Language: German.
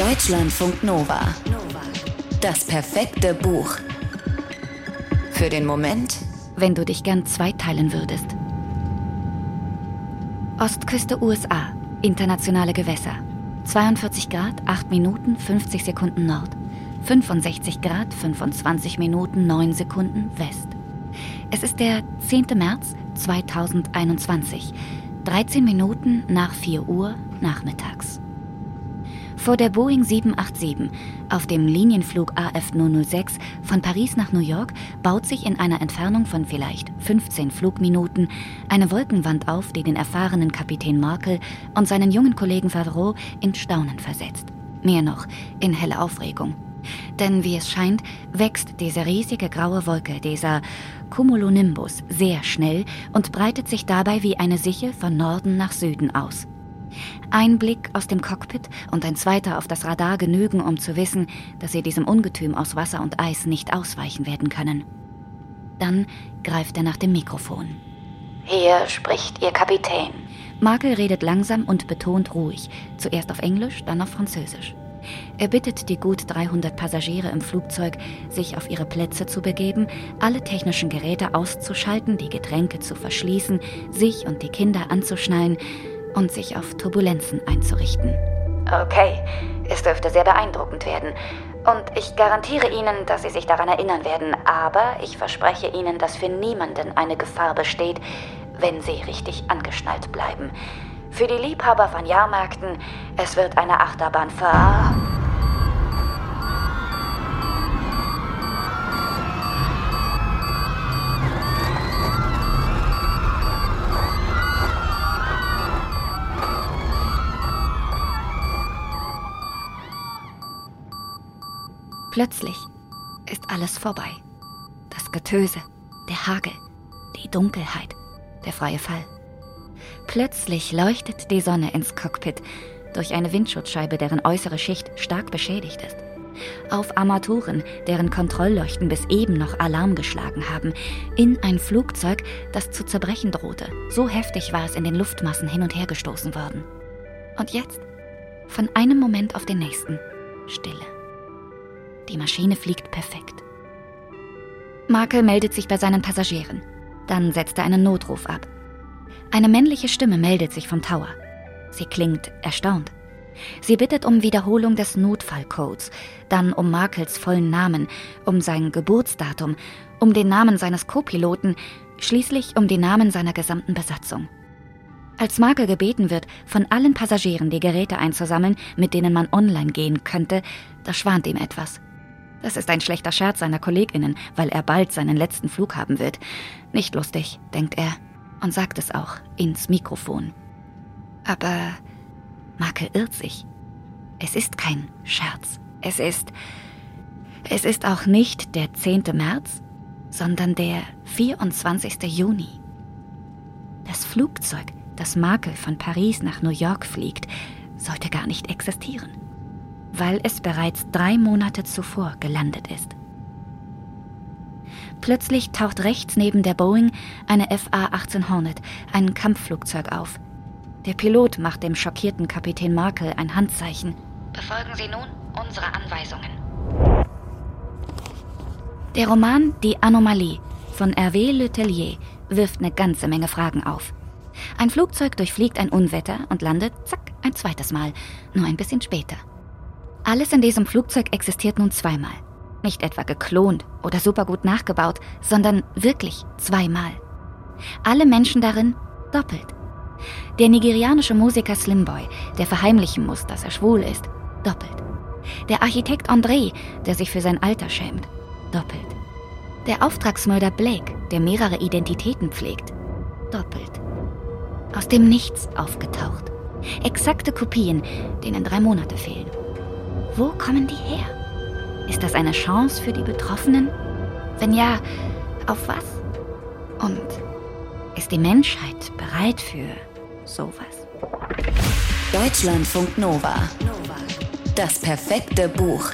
Deutschlandfunk Nova. Das perfekte Buch. Für den Moment, wenn du dich gern zweiteilen würdest. Ostküste USA, internationale Gewässer. 42 Grad, 8 Minuten, 50 Sekunden Nord. 65 Grad, 25 Minuten, 9 Sekunden West. Es ist der 10. März 2021, 13 Minuten nach 4 Uhr nachmittags. Vor der Boeing 787 auf dem Linienflug AF 006 von Paris nach New York baut sich in einer Entfernung von vielleicht 15 Flugminuten eine Wolkenwand auf, die den erfahrenen Kapitän Markel und seinen jungen Kollegen Favreau in Staunen versetzt. Mehr noch, in helle Aufregung. Denn wie es scheint, wächst diese riesige graue Wolke, dieser Cumulonimbus, sehr schnell und breitet sich dabei wie eine Sichel von Norden nach Süden aus. Ein Blick aus dem Cockpit und ein zweiter auf das Radar genügen, um zu wissen, dass sie diesem Ungetüm aus Wasser und Eis nicht ausweichen werden können. Dann greift er nach dem Mikrofon. Hier spricht Ihr Kapitän. Markel redet langsam und betont ruhig, zuerst auf Englisch, dann auf Französisch. Er bittet die gut 300 Passagiere im Flugzeug, sich auf ihre Plätze zu begeben, alle technischen Geräte auszuschalten, die Getränke zu verschließen, sich und die Kinder anzuschnallen und sich auf Turbulenzen einzurichten. Okay, es dürfte sehr beeindruckend werden. Und ich garantiere Ihnen, dass Sie sich daran erinnern werden. Aber ich verspreche Ihnen, dass für niemanden eine Gefahr besteht, wenn Sie richtig angeschnallt bleiben. Für die Liebhaber von Jahrmärkten, es wird eine Achterbahn ver... Plötzlich ist alles vorbei. Das Getöse, der Hagel, die Dunkelheit, der freie Fall. Plötzlich leuchtet die Sonne ins Cockpit durch eine Windschutzscheibe, deren äußere Schicht stark beschädigt ist. Auf Armaturen, deren Kontrollleuchten bis eben noch Alarm geschlagen haben, in ein Flugzeug, das zu zerbrechen drohte. So heftig war es in den Luftmassen hin und her gestoßen worden. Und jetzt, von einem Moment auf den nächsten, Stille. Die Maschine fliegt perfekt. Markel meldet sich bei seinen Passagieren. Dann setzt er einen Notruf ab. Eine männliche Stimme meldet sich vom Tower. Sie klingt erstaunt. Sie bittet um Wiederholung des Notfallcodes, dann um Markels vollen Namen, um sein Geburtsdatum, um den Namen seines Co-Piloten, schließlich um die Namen seiner gesamten Besatzung. Als Markel gebeten wird, von allen Passagieren die Geräte einzusammeln, mit denen man online gehen könnte, da schwant ihm etwas. Das ist ein schlechter Scherz seiner Kolleginnen, weil er bald seinen letzten Flug haben wird. Nicht lustig, denkt er und sagt es auch ins Mikrofon. Aber Marke irrt sich. Es ist kein Scherz. Es ist. Es ist auch nicht der 10. März, sondern der 24. Juni. Das Flugzeug, das Marke von Paris nach New York fliegt, sollte gar nicht existieren weil es bereits drei Monate zuvor gelandet ist. Plötzlich taucht rechts neben der Boeing eine FA-18 Hornet, ein Kampfflugzeug auf. Der Pilot macht dem schockierten Kapitän Markel ein Handzeichen. Befolgen Sie nun unsere Anweisungen. Der Roman Die Anomalie von Hervé Letellier wirft eine ganze Menge Fragen auf. Ein Flugzeug durchfliegt ein Unwetter und landet, zack, ein zweites Mal, nur ein bisschen später. Alles in diesem Flugzeug existiert nun zweimal. Nicht etwa geklont oder supergut nachgebaut, sondern wirklich zweimal. Alle Menschen darin doppelt. Der nigerianische Musiker Slimboy, der verheimlichen muss, dass er schwul ist, doppelt. Der Architekt André, der sich für sein Alter schämt, doppelt. Der Auftragsmörder Blake, der mehrere Identitäten pflegt, doppelt. Aus dem Nichts aufgetaucht. Exakte Kopien, denen drei Monate fehlen. Wo kommen die her? Ist das eine Chance für die Betroffenen? Wenn ja, auf was? Und ist die Menschheit bereit für sowas? Deutschlandfunk Nova. Das perfekte Buch.